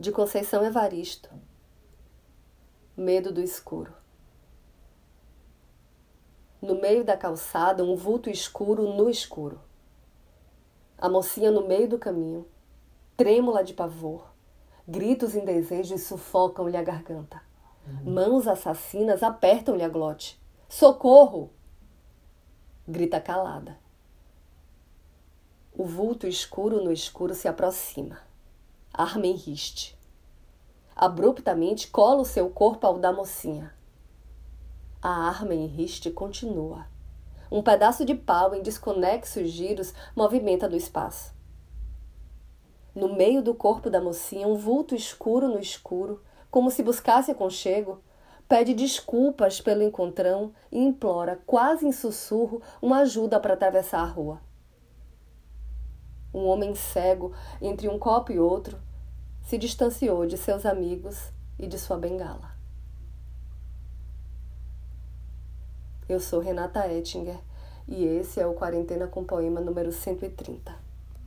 de Conceição Evaristo. Medo do escuro. No meio da calçada, um vulto escuro no escuro. A mocinha no meio do caminho, trêmula de pavor. Gritos indesejos sufocam-lhe a garganta. Mãos assassinas apertam-lhe a glote. Socorro! Grita calada. O vulto escuro no escuro se aproxima. Arma em riste. Abruptamente cola o seu corpo ao da mocinha. A arma em riste continua. Um pedaço de pau em desconexos giros movimenta do espaço. No meio do corpo da mocinha, um vulto escuro no escuro, como se buscasse aconchego, pede desculpas pelo encontrão e implora, quase em sussurro, uma ajuda para atravessar a rua. Um homem cego, entre um copo e outro, se distanciou de seus amigos e de sua bengala. Eu sou Renata Ettinger e esse é o Quarentena com Poema número 130.